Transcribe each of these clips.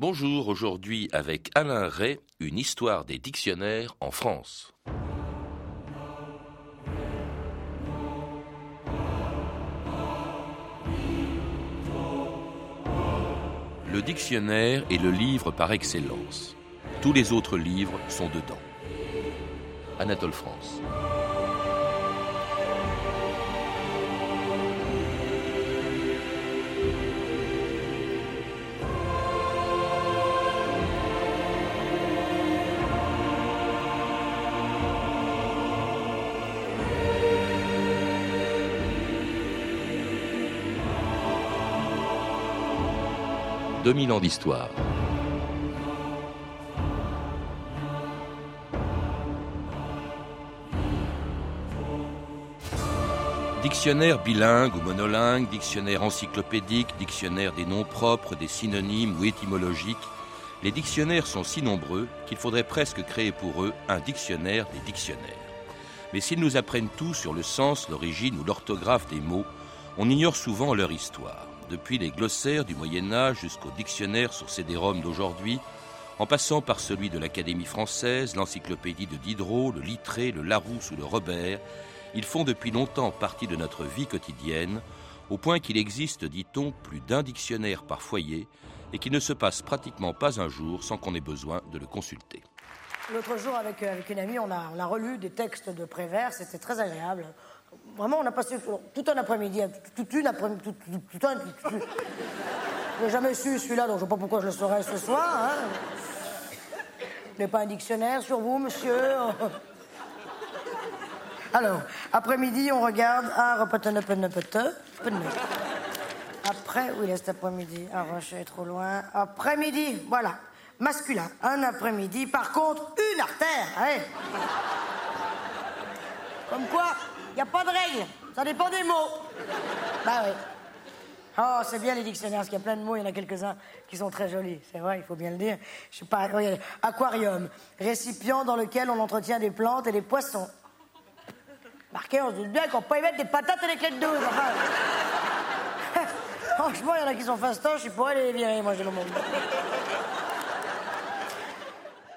Bonjour, aujourd'hui avec Alain Ray, une histoire des dictionnaires en France. Le dictionnaire est le livre par excellence. Tous les autres livres sont dedans. Anatole France. 2000 ans d'histoire. Dictionnaire bilingue ou monolingue, dictionnaire encyclopédique, dictionnaire des noms propres, des synonymes ou étymologiques, les dictionnaires sont si nombreux qu'il faudrait presque créer pour eux un dictionnaire des dictionnaires. Mais s'ils nous apprennent tout sur le sens, l'origine ou l'orthographe des mots, on ignore souvent leur histoire depuis les glossaires du Moyen Âge jusqu'au dictionnaire sur CD-ROM d'aujourd'hui, en passant par celui de l'Académie française, l'encyclopédie de Diderot, le Littré, le Larousse ou le Robert, ils font depuis longtemps partie de notre vie quotidienne, au point qu'il existe, dit-on, plus d'un dictionnaire par foyer, et qu'il ne se passe pratiquement pas un jour sans qu'on ait besoin de le consulter. L'autre jour, avec, euh, une amie, on a, on a relu des textes de Prévert, c'était très agréable. Vraiment, on a passé tout un après-midi, toute une après-midi, tout, un. Je n'ai jamais su celui-là, donc je ne sais pas pourquoi je le saurais ce soir. Hein. Vous n'avez pas un dictionnaire sur vous, monsieur Alors, après-midi, on regarde. Ah, Après, oui, cet après-midi. Ah, je suis trop loin. Après-midi, voilà. Masculin. Un après-midi. Par contre, une artère. Allez. Comme quoi, n'y a pas de règle. Ça dépend des mots. Bah oui. Oh, c'est bien les dictionnaires, parce qu'il y a plein de mots, il y en a quelques-uns qui sont très jolis. C'est vrai, il faut bien le dire. Je sais pas, aquarium, récipient dans lequel on entretient des plantes et des poissons. Marqué, on se dit bien qu'on peut y mettre des patates et des clés de douze. Franchement, il y en a qui sont fastoches, je pourrais les virer, moi, j'ai le monde.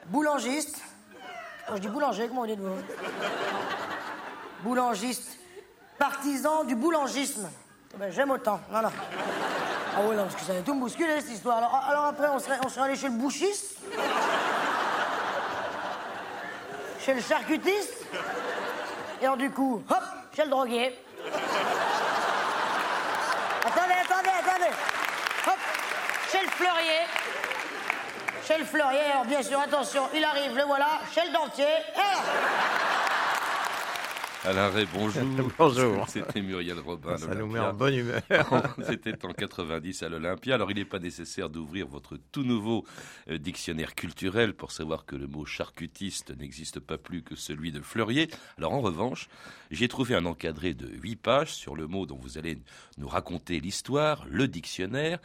Boulangiste. Quand je dis boulanger, comment vous dites-vous? Boulangiste, partisan du boulangisme. Eh ben, J'aime autant. Non, non. Ah oui, non, parce que ça tout me bousculer, cette histoire. Alors, alors après, on serait, on serait allé chez le bouchiste, chez le charcutiste, et alors, du coup, hop, chez le droguier. Attendez, attendez, attendez. Hop, chez le fleurier. Chez le fleurier, alors bien sûr, attention, il arrive, le voilà, chez le dentier. Et Alain Ray, bonjour. bonjour. C'était Muriel Robin. Ça nous met en bonne humeur. C'était en 90 à l'Olympia. Alors, il n'est pas nécessaire d'ouvrir votre tout nouveau euh, dictionnaire culturel pour savoir que le mot charcutiste n'existe pas plus que celui de fleurier. Alors, en revanche, j'ai trouvé un encadré de 8 pages sur le mot dont vous allez nous raconter l'histoire, le dictionnaire.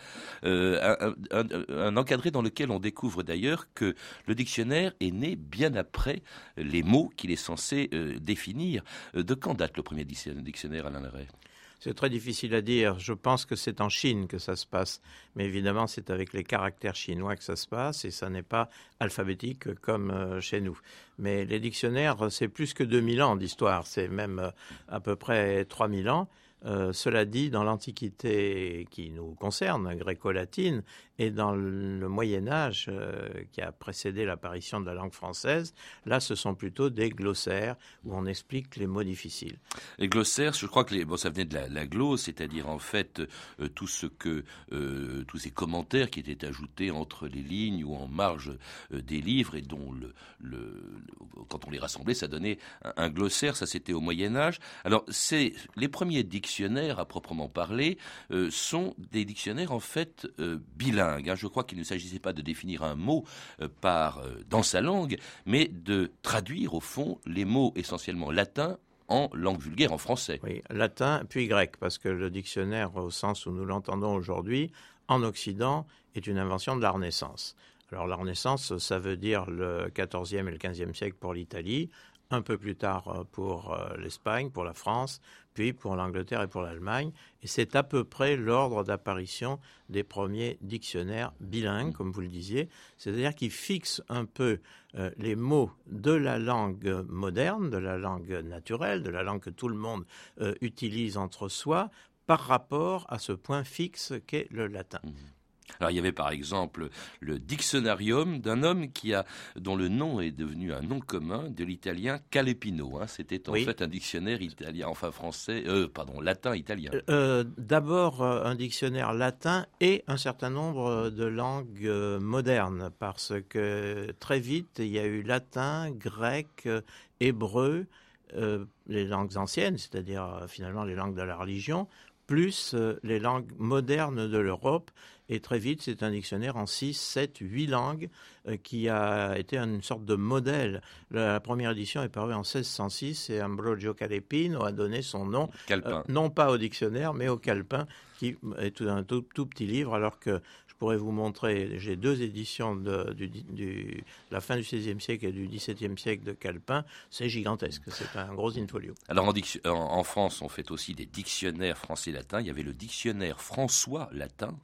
Euh, un, encadré dans lequel on découvre d'ailleurs que le dictionnaire est né bien après les mots qu'il est censé euh, définir. Euh, de quand date le premier dictionnaire, Alain Leray c'est très difficile à dire. Je pense que c'est en Chine que ça se passe. Mais évidemment, c'est avec les caractères chinois que ça se passe et ça n'est pas alphabétique comme euh, chez nous. Mais les dictionnaires, c'est plus que 2000 ans d'histoire. C'est même euh, à peu près 3000 ans. Euh, cela dit, dans l'Antiquité qui nous concerne, gréco-latine, et dans le Moyen Âge euh, qui a précédé l'apparition de la langue française, là, ce sont plutôt des glossaires où on explique les mots difficiles. Les glossaires, je crois que les, bon, ça venait de la, la glosse, c'est-à-dire en fait euh, tout ce que tous ces commentaires qui étaient ajoutés entre les lignes ou en marge des livres et dont le, quand on les rassemblait, ça donnait un, un glossaire. Ça, c'était au Moyen Âge. Alors, c'est les premiers dictionnaires dictionnaires à proprement parler euh, sont des dictionnaires en fait euh, bilingues. Hein. Je crois qu'il ne s'agissait pas de définir un mot euh, par dans sa langue, mais de traduire au fond les mots essentiellement latins en langue vulgaire, en français. Oui, latin puis grec, parce que le dictionnaire, au sens où nous l'entendons aujourd'hui, en Occident, est une invention de la Renaissance. Alors la Renaissance, ça veut dire le XIVe et le XVe siècle pour l'Italie, un peu plus tard pour l'Espagne, pour la France, puis pour l'Angleterre et pour l'Allemagne. Et c'est à peu près l'ordre d'apparition des premiers dictionnaires bilingues, comme vous le disiez, c'est-à-dire qui fixent un peu euh, les mots de la langue moderne, de la langue naturelle, de la langue que tout le monde euh, utilise entre soi, par rapport à ce point fixe qu'est le latin. Alors il y avait par exemple le dictionarium d'un homme qui a, dont le nom est devenu un nom commun de l'italien Calepino. Hein. C'était en fait un dictionnaire italien, enfin français, euh, pardon, latin-italien. Euh, euh, d'abord un dictionnaire latin et un certain nombre de langues modernes, parce que très vite il y a eu latin, grec, hébreu, les langues anciennes, c'est-à-dire finalement les langues de la religion, plus les langues modernes de l'Europe et très vite, c'est un dictionnaire en 6, 7, 8 langues qui a été une sorte de modèle. La, première édition est parue en 1606 et Ambrogio Calepino a donné son nom, euh, non pas au dictionnaire, mais au calepin, qui est un tout, tout, petit livre, alors que je pourrais vous montrer, j'ai deux éditions de, du, la fin du XVIe siècle et du XVIIe siècle de Calpin. C'est gigantesque, c'est un gros infolio. Alors en, en, France, on fait aussi des dictionnaires français-latin. Il y avait le dictionnaire François latin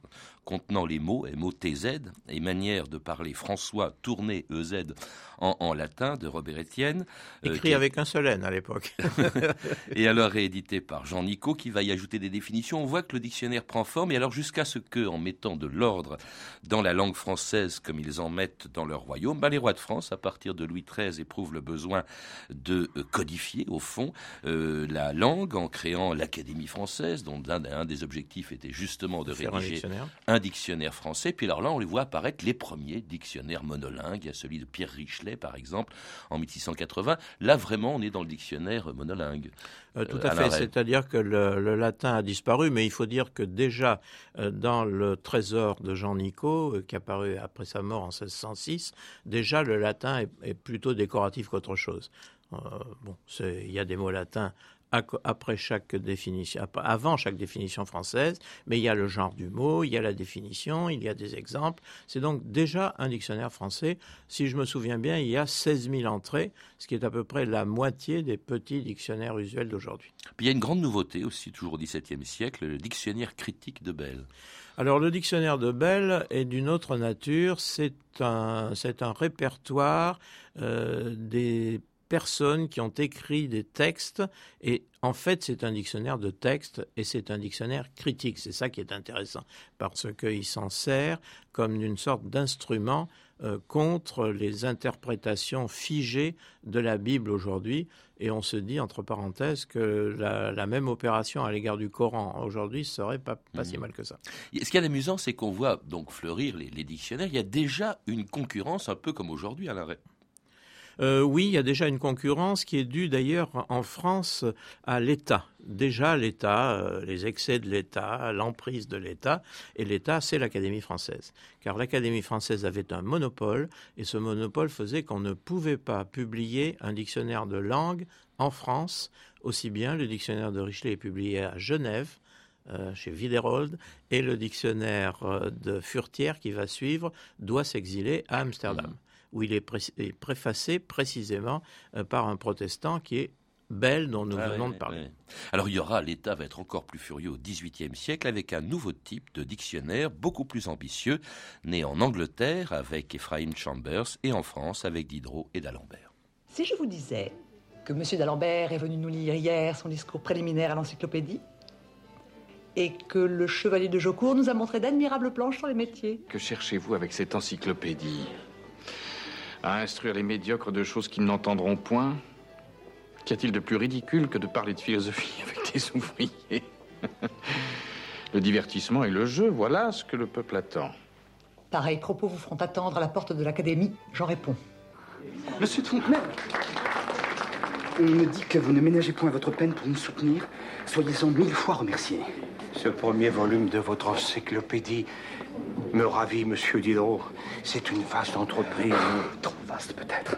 contenant les mots MOTZ et manière de parler François tourné EZ en, latin de Robert Etienne. Euh, Écrit avec un seul N à l'époque. et alors réédité par Jean Nico qui va y ajouter des définitions. On voit que le dictionnaire prend forme et alors jusqu'à ce que, en mettant de l'ordre dans la langue française comme ils en mettent dans leur royaume, bah, les rois de France, à partir de Louis XIII, éprouvent le besoin de euh, codifier au fond euh, la langue en créant l'Académie française, dont un, des objectifs était justement de rédiger un dictionnaire français. Puis alors là, on les voit apparaître les premiers dictionnaires monolingues. Il y a celui de Pierre Richelet, par exemple, en 1680. Là, vraiment, on est dans le dictionnaire monolingue. Euh, tout à, fait. C'est-à-dire que le, latin a disparu, mais il faut dire que déjà euh, dans le trésor de Jean Nicot, euh, qui a paru après sa mort en 1606, déjà le latin est, est plutôt décoratif qu'autre chose. bon, il y a des mots latins après chaque définition, avant chaque définition française, mais il y a le genre du mot, il y a la définition, il y a des exemples. C'est donc déjà un dictionnaire français. Si je me souviens bien, il y a 16 000 entrées, ce qui est à peu près la moitié des petits dictionnaires usuels d'aujourd'hui. Puis il y a une grande nouveauté aussi, toujours au XVIIe siècle, le dictionnaire critique de Bell. Alors le dictionnaire de Bell est d'une autre nature. C'est un, répertoire euh, des personnes qui ont écrit des textes et en fait c'est un dictionnaire de textes et c'est un dictionnaire critique. C'est ça qui est intéressant parce qu'il s'en sert comme une sorte d'instrument euh, contre les interprétations figées de la Bible aujourd'hui. Et on se dit, entre parenthèses, que la, même opération à l'égard du Coran aujourd'hui serait pas, pas si mmh. mal que ça. Ce qui est amusant, c'est qu'on voit donc fleurir les, les, dictionnaires. Il y a déjà une concurrence, un peu comme aujourd'hui à l'arrêt. Euh, oui, il y a déjà une concurrence qui est due d'ailleurs en France à l'État. Déjà l'État, euh, les excès de l'État, l'emprise de l'État, et l'État, c'est l'Académie française. Car l'Académie française avait un monopole, et ce monopole faisait qu'on ne pouvait pas publier un dictionnaire de langue en France, aussi bien le dictionnaire de Richelet est publié à Genève, euh, chez Widerold, et le dictionnaire de Furtière qui va suivre doit s'exiler à Amsterdam. Où il est, préfacé précisément euh, par un protestant qui est Belle dont nous ah venons de parler. Alors il y aura, l'État va être encore plus furieux au XVIIIe siècle avec un nouveau type de dictionnaire beaucoup plus ambitieux, né en Angleterre avec Ephraim Chambers et en France avec Diderot et d'Alembert. Si je vous disais que M. d'Alembert est venu nous lire hier son discours préliminaire à l'encyclopédie et que le chevalier de Jocourt nous a montré d'admirables planches sur les métiers. Que cherchez-vous avec cette encyclopédie? À instruire les médiocres de choses qu'ils n'entendront point Qu'y a-t-il de plus ridicule que de parler de philosophie avec des ouvriers? Le divertissement et le jeu, voilà ce que le peuple attend. Pareils propos vous feront attendre à la porte de l'académie, j'en réponds. Monsieur de Fontenay, on me dit que vous ne ménagez point votre peine pour nous soutenir. Soyez-en mille fois remerciés. Ce premier volume de votre encyclopédie me ravit, monsieur Diderot. C'est une vaste entreprise. Trop vaste, peut-être.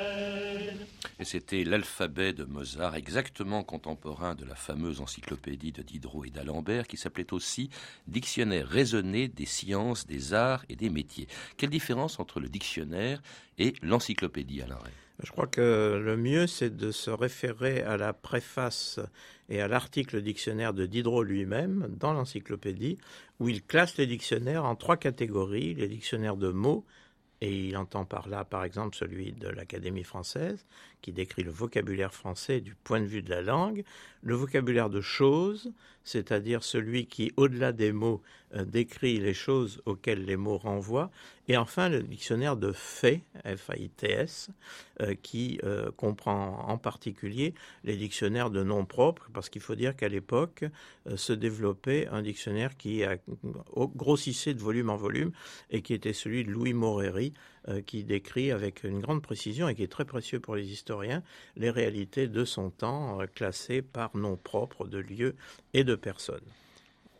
C'était l'alphabet de Mozart, exactement contemporain de la fameuse encyclopédie de Diderot et d'Alembert, qui s'appelait aussi Dictionnaire raisonné des sciences, des arts et des métiers. Quelle différence entre le dictionnaire et l'encyclopédie, Alain Ray Je crois que le mieux, c'est de se référer à la préface et à l'article dictionnaire de Diderot lui-même dans l'encyclopédie, où il classe les dictionnaires en trois catégories, les dictionnaires de mots, et il entend par là, par exemple, celui de l'Académie française, qui décrit le vocabulaire français du point de vue de la langue, le vocabulaire de choses, c'est-à-dire celui qui, au-delà des mots, euh, décrit les choses auxquelles les mots renvoient, et enfin le dictionnaire de faits, F-A-I-T-S, euh, qui euh, comprend en particulier les dictionnaires de noms propres, parce qu'il faut dire qu'à l'époque se développait un dictionnaire qui grossissait de volume en volume, et qui était celui de Louis Moreri, qui décrit avec une grande précision et qui est très précieux pour les historiens les réalités de son temps classées par nom propre de lieux et de personnes.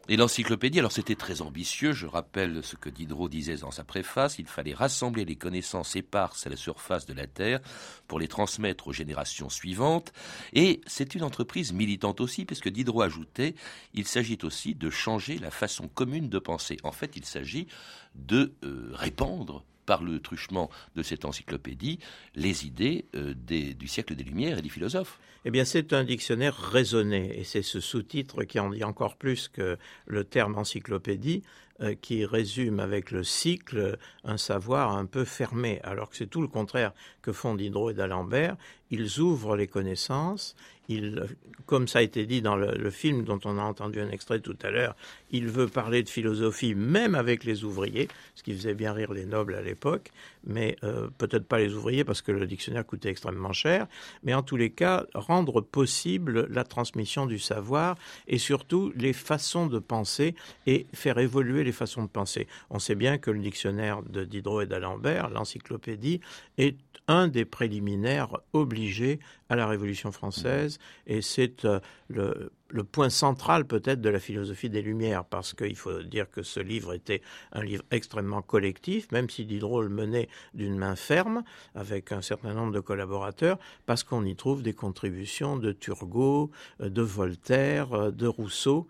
Et l'encyclopédie, alors c'était très ambitieux, je rappelle ce que Diderot disait dans sa préface, il fallait rassembler les connaissances éparses à la surface de la Terre pour les transmettre aux générations suivantes, et c'est une entreprise militante aussi, puisque Diderot ajoutait, il s'agit aussi de changer la façon commune de penser. En fait, il s'agit de euh, répandre par le truchement de cette encyclopédie les idées euh, du siècle des Lumières et des philosophes. Eh bien, c'est un dictionnaire raisonné, et c'est ce sous-titre qui en dit encore plus que le terme encyclopédie, euh, qui résume avec le cycle un savoir un peu fermé, alors que c'est tout le contraire que font Diderot et d'Alembert. Ils ouvrent les connaissances, il, comme ça a été dit dans le, film dont on a entendu un extrait tout à l'heure, il veut parler de philosophie même avec les ouvriers, ce qui faisait bien rire les nobles à l'époque, mais euh, peut-être pas les ouvriers parce que le dictionnaire coûtait extrêmement cher, mais en tous les cas, rendre possible la transmission du savoir et surtout les façons de penser et faire évoluer les façons de penser. On sait bien que le dictionnaire de Diderot et d'Alembert, l'encyclopédie, est un des préliminaires obligés à la Révolution française. Et c'est euh, le le point central peut-être de la philosophie des Lumières, parce qu'il faut dire que ce livre était un livre extrêmement collectif, même si Diderot le menait d'une main ferme, avec un certain nombre de collaborateurs, parce qu'on y trouve des contributions de Turgot, euh, de Voltaire, euh, de Rousseau,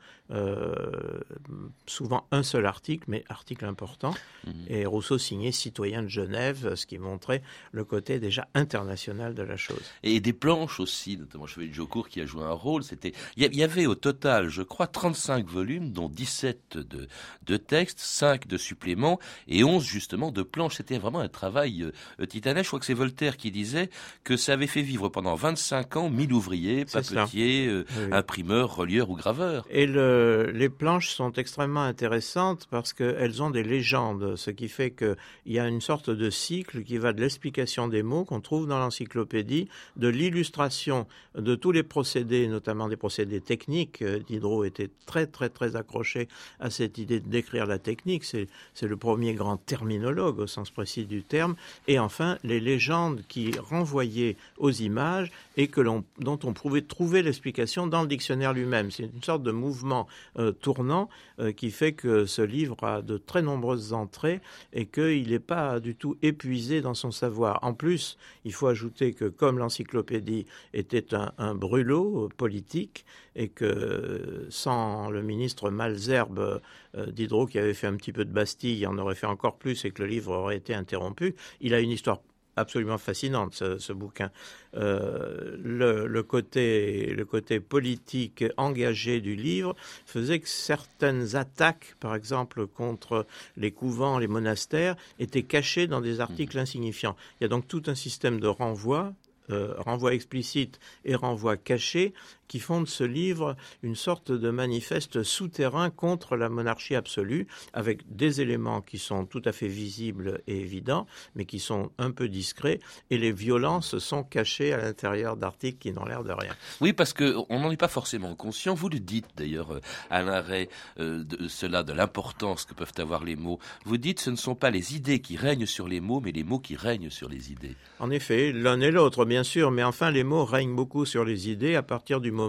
souvent un seul article, mais article important. Mhm. Et Rousseau signait Citoyen de Genève, ce qui montrait le côté déjà international de la chose. Et des planches aussi, notamment Chevalier de Jocourt qui a joué un rôle. C'était, il y, avait au total, je crois, 35 volumes, dont 17 de, de textes, 5 de suppléments et 11 justement de planches. C'était vraiment un travail euh, titanesque. Je crois que c'est Voltaire qui disait que ça avait fait vivre pendant 25 ans 1000 ouvriers, papetiers, euh, imprimeurs, relieurs ou graveurs. Et le, les planches sont extrêmement intéressantes parce qu'elles ont des légendes, ce qui fait qu'il y a une sorte de cycle qui va de l'explication des mots qu'on trouve dans l'encyclopédie, de l'illustration de tous les procédés, notamment des procédés techniques, technique. Euh, Diderot était très très très accroché à cette idée de décrire la technique. C'est le premier grand terminologue au sens précis du terme. Et enfin, les légendes qui renvoyaient aux images et que dont on pouvait trouver l'explication dans le dictionnaire lui-même. C'est une sorte de mouvement euh, tournant euh, qui fait que ce livre a de très nombreuses entrées et qu'il n'est pas du tout épuisé dans son savoir. En plus, il faut ajouter que comme l'encyclopédie était un, brûlot politique et que sans le ministre Malzerbe, euh, Diderot qui avait fait un petit peu de Bastille en aurait fait encore plus et que le livre aurait été interrompu. Il a une histoire absolument fascinante, ce, bouquin. Euh, le, côté, le côté politique engagé du livre faisait que certaines attaques, par exemple contre les couvents, les monastères, étaient cachées dans des articles mmh. insignifiants. Il y a donc tout un système de renvoi euh, renvoi explicite et renvoi caché, qui font de ce livre une sorte de manifeste souterrain contre la monarchie absolue, avec des éléments qui sont tout à fait visibles et évidents, mais qui sont un peu discrets, et les violences sont cachées à l'intérieur d'articles qui n'ont l'air de rien. Oui, parce qu'on n'en est pas forcément conscient. Vous le dites d'ailleurs euh, à l'arrêt euh, de cela, de l'importance que peuvent avoir les mots. Vous dites ce ne sont pas les idées qui règnent sur les mots, mais les mots qui règnent sur les idées. En effet, l'un et l'autre bien sûr, mais enfin, les mots règnent beaucoup sur les idées. À partir du moment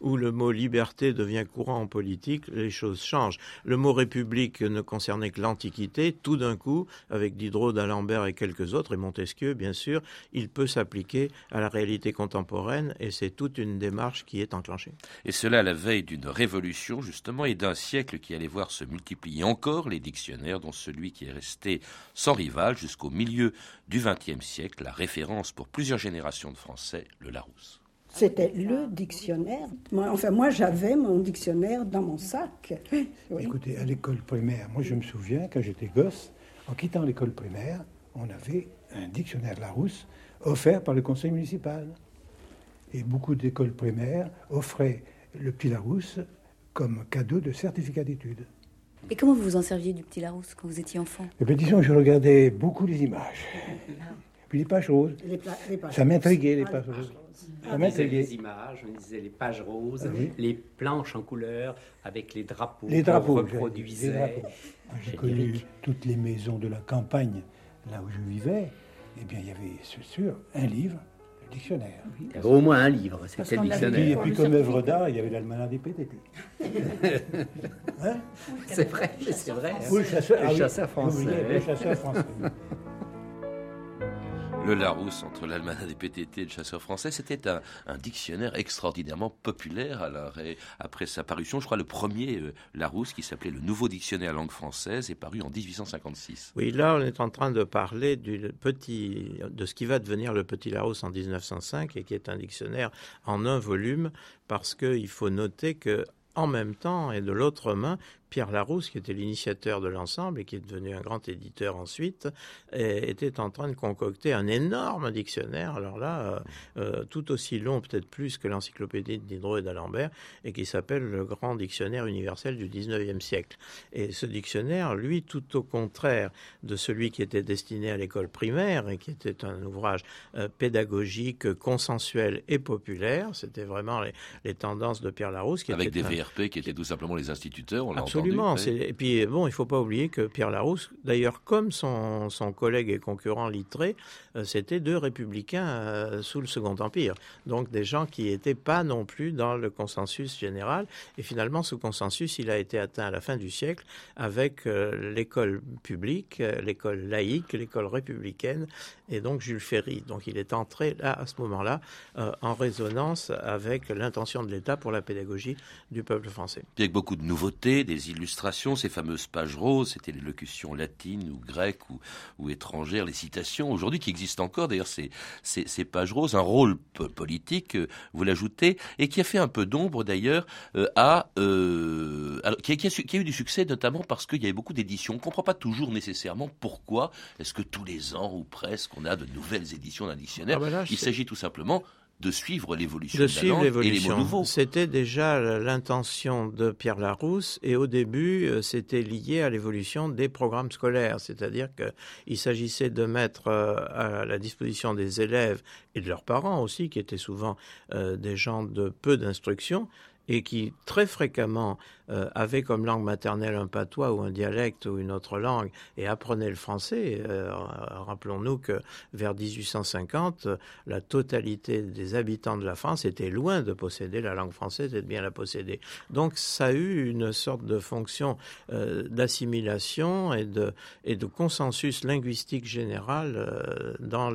où le mot liberté devient courant en politique, les choses changent. Le mot république ne concernait que l'Antiquité. Tout d'un coup, avec Diderot, d'Alembert et quelques autres, et Montesquieu, bien sûr, il peut s'appliquer à la réalité contemporaine et c'est toute une démarche qui est enclenchée. Et cela à la veille d'une révolution, justement, et d'un siècle qui allait voir se multiplier encore les dictionnaires, dont celui qui est resté sans rival jusqu'au milieu du XXe siècle, la référence pour plusieurs générations de Français, le Larousse. C'était le dictionnaire. enfin, moi, j'avais mon dictionnaire dans mon sac. Écoutez, à l'école primaire, moi, je me souviens, quand j'étais gosse, en quittant l'école primaire, on avait un dictionnaire Larousse offert par le conseil municipal. Et beaucoup d'écoles primaires offraient le petit Larousse comme cadeau de certificat d'études. Et comment vous vous en serviez du petit Larousse quand vous étiez enfant? Eh bien, disons, je regardais beaucoup les images. Puis les pages roses. Ça m'intriguait, les pages roses. On lisait les images, on lisait les pages roses, les planches en couleur avec les drapeaux les drapeaux reproduisait. J'ai connu toutes les maisons de la campagne, là où je vivais. Eh bien, il y avait, c'est sûr, un livre, le dictionnaire. Il y avait au moins un livre, c'était le dictionnaire. Et puis, comme œuvre d'art, il y avait l'almanach des PTT. hein c'est vrai, c'est vrai. Ou le chasseur, le chasseur français. Le chasseur français le Larousse entre l'Almanach des PTT et le chasseur français, c'était un, dictionnaire extraordinairement populaire après sa parution. Je crois le premier euh, Larousse qui s'appelait le Nouveau Dictionnaire langue française est paru en 1856. Oui, là on est en train de parler du petit, de ce qui va devenir le Petit Larousse en 1905 et qui est un dictionnaire en un volume parce qu'il faut noter que en même temps et de l'autre main, Pierre Larousse, qui était l'initiateur de l'ensemble et qui est devenu un grand éditeur ensuite, était en train de concocter un énorme dictionnaire, alors là, euh, euh, tout aussi long, peut-être plus que l'encyclopédie de Diderot et d'Alembert, et qui s'appelle le Grand Dictionnaire universel du XIXe siècle. Et ce dictionnaire, lui, tout au contraire de celui qui était destiné à l'école primaire et qui était un ouvrage euh, pédagogique, consensuel et populaire, c'était vraiment les, tendances de Pierre Larousse. Qui Avec des VRP qui étaient tout simplement les instituteurs, on l'a Absolument. Et puis, bon, il ne faut pas oublier que Pierre Larousse, d'ailleurs, comme son, son collègue et concurrent Littré, euh, c'était deux républicains euh, sous le Second Empire. Donc, des gens qui n'étaient pas non plus dans le consensus général. Et finalement, ce consensus, il a été atteint à la fin du siècle avec euh, l'école publique, l'école laïque, l'école républicaine, et donc Jules Ferry. Donc, il est entré là, à ce moment-là, en résonance avec l'intention de l'État pour la pédagogie du peuple français. avec beaucoup de nouveautés, des illustrations, ces fameuses pages roses, c'était les locutions latines ou grecques ou, ou étrangères, les citations aujourd'hui qui existent encore d'ailleurs ces, ces, pages roses, un rôle politique, euh, vous l'ajoutez, et qui a fait un peu d'ombre d'ailleurs euh, à, euh, qui, a, qui, a, eu du succès notamment parce qu'il y avait beaucoup d'éditions. On ne comprend pas toujours nécessairement pourquoi est-ce que tous les ans ou presque on a de nouvelles éditions d'un dictionnaire. Ah bah Il s'agit tout simplement de suivre l'évolution de, suivre mots nouveaux. C'était déjà l'intention de Pierre Larousse et au début, euh, c'était lié à l'évolution des programmes scolaires, c'est-à-dire qu'il s'agissait de mettre euh, à la disposition des élèves et de leurs parents aussi, qui étaient souvent euh, des gens de peu d'instruction, et qui très fréquemment euh, avaient comme langue maternelle un patois ou un dialecte ou une autre langue et apprenaient le français. Euh, rappelons-nous que vers 1850, la totalité des habitants de la France étaient loin de posséder la langue française et de bien la posséder. Donc ça a eu une sorte de fonction euh, d'assimilation et de, consensus linguistique général dans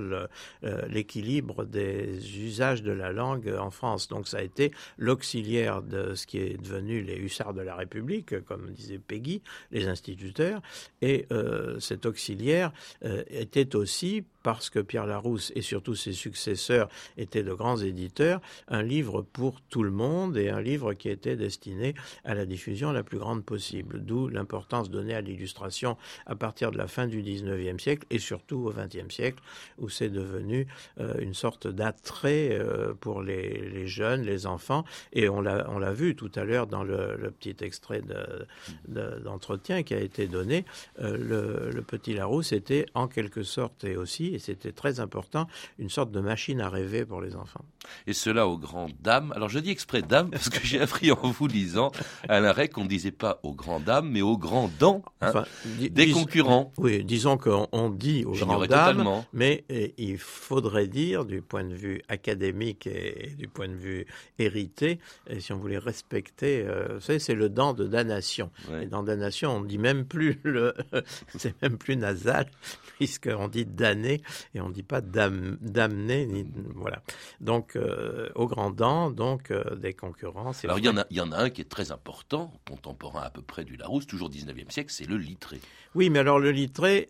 l'équilibre des usages de la langue en France. Donc ça a été l'auxiliaire de ce qui est devenu les hussards de la République, comme disait Peggy, les instituteurs, et euh, cet auxiliaire euh, était aussi parce que Pierre Larousse et surtout ses successeurs étaient de grands éditeurs, un livre pour tout le monde et un livre qui était destiné à la diffusion la plus grande possible. D'où l'importance donnée à l'illustration à partir de la fin du XIXe siècle et surtout au XXe siècle, où c'est devenu euh, une sorte d'attrait euh, pour les, jeunes, les enfants. Et on l'a vu tout à l'heure dans le, petit extrait d'entretien qui a été donné, le, le, petit Larousse était en quelque sorte et aussi, et c'était très important, une sorte de machine à rêver pour les enfants. Et cela aux grandes dames. Alors je dis exprès dames parce que j'ai appris en vous lisant à l'arrêt qu'on ne disait pas aux grandes dames, mais aux grands dents hein, des concurrents. Oui, disons qu'on dit aux grandes dames, mais il faudrait dire du point de vue académique et, du point de vue hérité, et si on voulait respecter, euh, vous savez, c'est le dent de damnation. Et dans damnation, on dit même plus le, c'est même plus nasal, puisqu'on dit damné et on ne dit pas ni, voilà. Donc, euh, aux grandes dents, donc euh, des concurrents. Alors, il y, en a, il y en a un qui est très important, contemporain à peu près du Larousse, toujours 19e siècle, c'est le littré. Oui, mais alors le littré,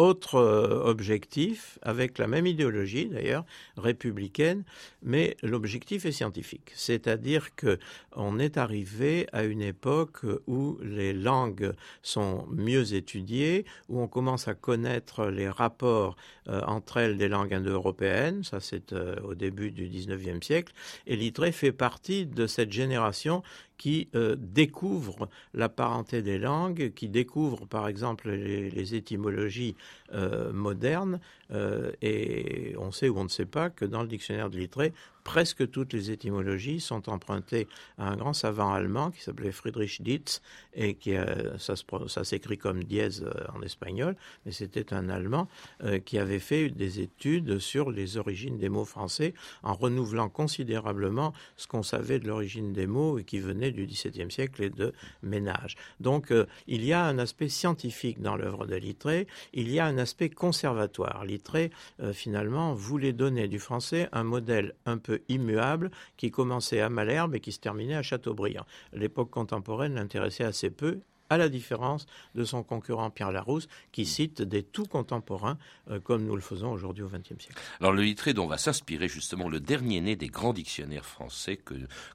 autre euh, objectif, avec la même idéologie d'ailleurs, républicaine, mais l'objectif est scientifique. C'est-à-dire que on est arrivé à une époque où les langues sont mieux étudiées, où on commence à connaître les rapports euh, entre elles des langues indo-européennes, ça c'est euh, au début du 19e siècle, et Littré fait partie de cette génération qui euh, découvre la parenté des langues, qui découvre par exemple les, étymologies euh, modernes, euh, et on sait ou on ne sait pas que dans le dictionnaire de Littré, presque toutes les étymologies sont empruntées à un grand savant allemand qui s'appelait Friedrich Dietz et qui ça, ça s'écrit comme dièse euh, en espagnol, mais c'était un Allemand euh, qui avait fait des études sur les origines des mots français en renouvelant considérablement ce qu'on savait de l'origine des mots et qui venait du XVIIe siècle et de ménage. Donc euh, il y a un aspect scientifique dans l'œuvre de Littré, il y a un aspect conservatoire. Littré finalement voulait donner du français un modèle un peu immuable qui commençait à Malherbe et qui se terminait à Châteaubriand. L'époque contemporaine l'intéressait assez peu à la différence de son concurrent Pierre Larousse, qui cite des tout contemporains, euh, comme nous le faisons aujourd'hui au XXe siècle. Alors le littré dont va s'inspirer justement le dernier né des grands dictionnaires français,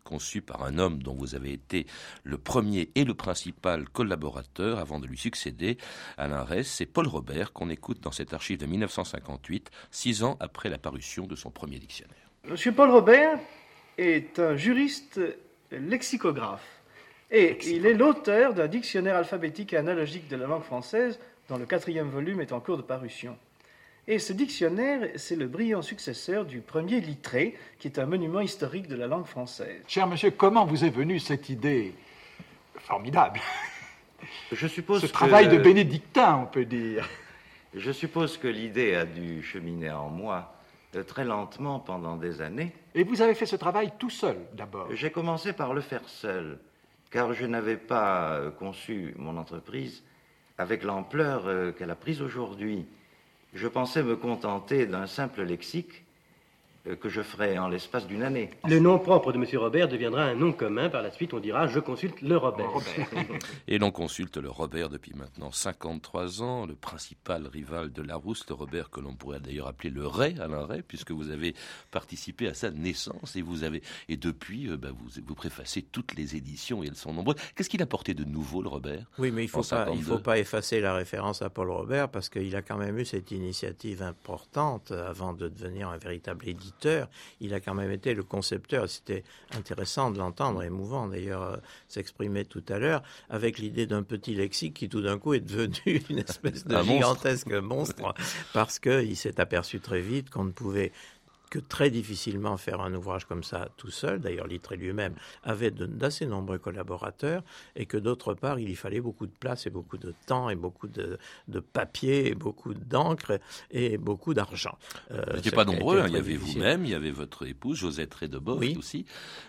conçu par un homme dont vous avez été le premier et le principal collaborateur avant de lui succéder, Alain Ress, c'est Paul Robert qu'on écoute dans cette archive de 1958, six ans après la parution de son premier dictionnaire. Monsieur Paul Robert est un juriste lexicographe et il est l'auteur d'un dictionnaire alphabétique et analogique de la langue française dont le quatrième volume est en cours de parution. Et ce dictionnaire, c'est le brillant successeur du premier littré, qui est un monument historique de la langue française. Cher monsieur, comment vous est venue cette idée formidable? Je suppose Ce travail de bénédictin, on peut dire. Je suppose que l'idée a dû cheminer en moi très lentement pendant des années. Et vous avez fait ce travail tout seul d'abord J'ai commencé par le faire seul, car je n'avais pas euh, conçu mon entreprise avec l'ampleur euh, qu'elle a prise aujourd'hui. Je pensais me contenter d'un simple lexique euh, que je ferai en l'espace d'une année. Le nom propre de M. Robert deviendra un nom commun. Par la suite, on dira Je consulte le Robert. Et l'on consulte le Robert depuis maintenant 53 ans, le principal rival de Larousse, le Robert que l'on pourrait d'ailleurs appeler le Ray, Alain Ray, puisque vous avez participé à sa naissance et vous avez et depuis euh, bah, vous, vous préfacez toutes les éditions et elles sont nombreuses. Qu'est-ce qu'il a porté de nouveau, le Robert Oui, mais il faut pas, il faut pas effacer la référence à Paul Robert parce qu'il a quand même eu cette initiative importante avant de devenir un véritable éditeur il a quand même été le concepteur. C'était intéressant de l'entendre, émouvant d'ailleurs, euh, s'exprimer tout à l'heure, avec l'idée d'un petit lexique qui tout d'un coup est devenu une espèce de gigantesque monstre parce qu'il s'est aperçu très vite qu'on ne pouvait que très difficilement faire un ouvrage comme ça tout seul. D'ailleurs, Littré lui-même avait d'assez nombreux collaborateurs et que d'autre part, il y fallait beaucoup de place et beaucoup de temps et beaucoup de, papier et beaucoup d'encre et beaucoup d'argent. Euh, vous n'étiez pas nombreux, hein. il y avait vous-même, il y avait votre épouse Josette Redeboff aussi,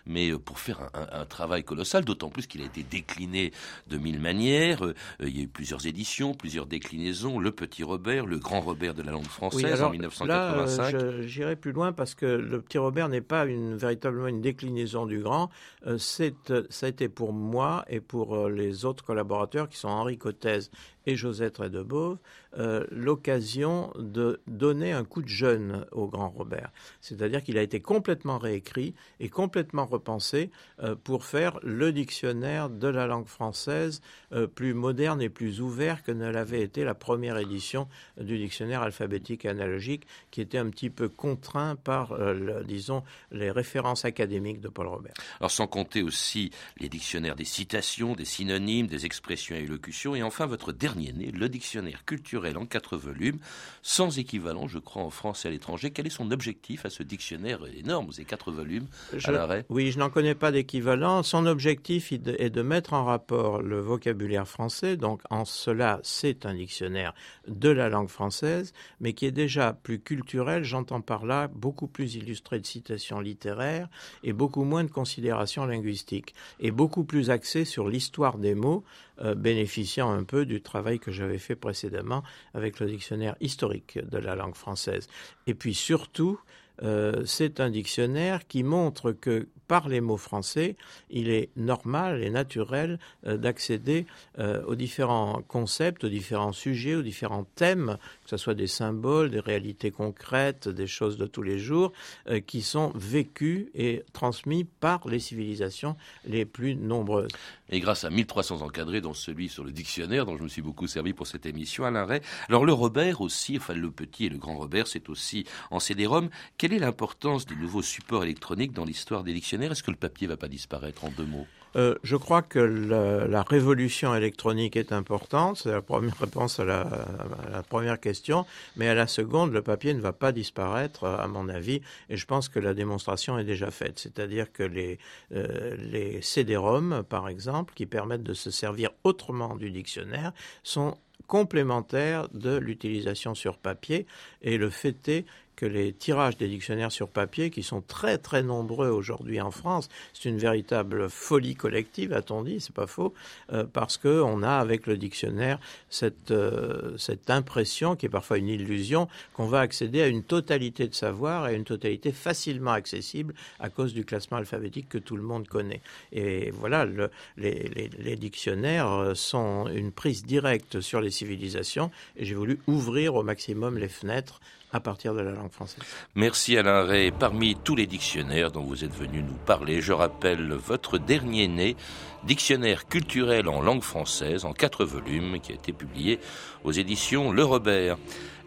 mais euh, pour faire un, travail colossal, d'autant plus qu'il a été décliné de mille manières. Euh, il y a eu plusieurs éditions, plusieurs déclinaisons, le petit Robert, le grand Robert de la langue française en 1985. Là, j'irai plus loin parce que le petit Robert n'est pas une, véritablement une déclinaison du grand. Euh, euh, ça a été pour moi et pour euh, les autres collaborateurs qui sont Henri Cottez et Josette Trédebove euh, l'occasion de donner un coup de jeune au grand Robert. C'est-à-dire qu'il a été complètement réécrit et complètement repensé euh, pour faire le dictionnaire de la langue française euh, plus moderne et plus ouvert que ne l'avait été la première édition du dictionnaire alphabétique et analogique, qui était un petit peu contraint par, disons, les références académiques de Paul Robert. Alors sans compter aussi les dictionnaires des citations, des synonymes, des expressions et élocutions, et enfin votre dernier né, le dictionnaire culturel en quatre volumes, sans équivalent, je crois, en France et à l'étranger. Quel est son objectif à ce dictionnaire énorme, ces quatre volumes à l'arrêt? Oui, je n'en connais pas d'équivalent. Son objectif est de mettre en rapport le vocabulaire français, donc en cela, c'est un dictionnaire de la langue française, mais qui est déjà plus culturel, j'entends par là beaucoup plus illustré de citations littéraires et beaucoup moins de considérations linguistiques, et beaucoup plus axé sur l'histoire des mots, euh, bénéficiant un peu du travail que j'avais fait précédemment avec le dictionnaire historique de la langue française. Et puis surtout, euh, c'est un dictionnaire qui montre que par les mots français, il est normal et naturel euh, d'accéder euh, aux différents concepts, aux différents sujets, aux différents thèmes, que ce soit des symboles, des réalités concrètes, des choses de tous les jours, qui sont vécus et transmis par les civilisations les plus nombreuses. Et grâce à 1300 encadrés, dont celui sur le dictionnaire, dont je me suis beaucoup servi pour cette émission, Alain Ray. Alors le Robert aussi, enfin le petit et le grand Robert, c'est aussi en CD-ROM. Quelle est l'importance des nouveaux supports électroniques dans l'histoire des dictionnaires? Est-ce que le papier va pas disparaître en deux mots? Euh, je crois que la révolution électronique est importante. C'est la première réponse à la, première question. Mais à la seconde, le papier ne va pas disparaître, à mon avis. Et je pense que la démonstration est déjà faite. C'est-à-dire que les, euh, CD-ROM, par exemple, qui permettent de se servir autrement du dictionnaire, sont complémentaires de l'utilisation sur papier. Et le fait est que les tirages des dictionnaires sur papier, qui sont très très nombreux aujourd'hui en France, c'est une véritable folie collective, a-t-on dit, c'est pas faux, euh, parce que on a avec le dictionnaire cette euh, cette impression qui est parfois une illusion qu'on va accéder à une totalité de savoir et à une totalité facilement accessible à cause du classement alphabétique que tout le monde connaît. Et voilà, le, les, les, les dictionnaires euh, sont une prise directe sur les civilisations et j'ai voulu ouvrir au maximum les fenêtres à partir de la langue française. Merci Alain Ray. Parmi tous les dictionnaires dont vous êtes venu nous parler, je rappelle votre dernier né, Dictionnaire culturel en langue française, en quatre volumes, qui a été publié aux éditions Le Robert.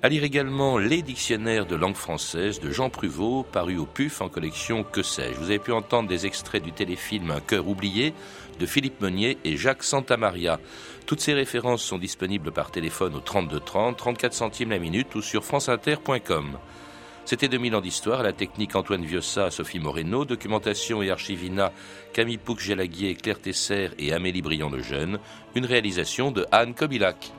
À lire également Les dictionnaires de langue française de Jean Pruvot, paru au PUF en collection Que sais-je. Vous avez pu entendre des extraits du téléfilm Un cœur oublié de Philippe Meunier et Jacques Santamaria. Toutes ces références sont disponibles par téléphone au 32 30, 34 centimes la minute ou sur franceinter.com. C'était 2000 ans d'histoire, la technique Antoine Viossa, Sophie Moreno, documentation et archivina Camille Pouc-Gélaguier, Claire Tesser et Amélie Briand de Jeune, une réalisation de Anne Kobilac.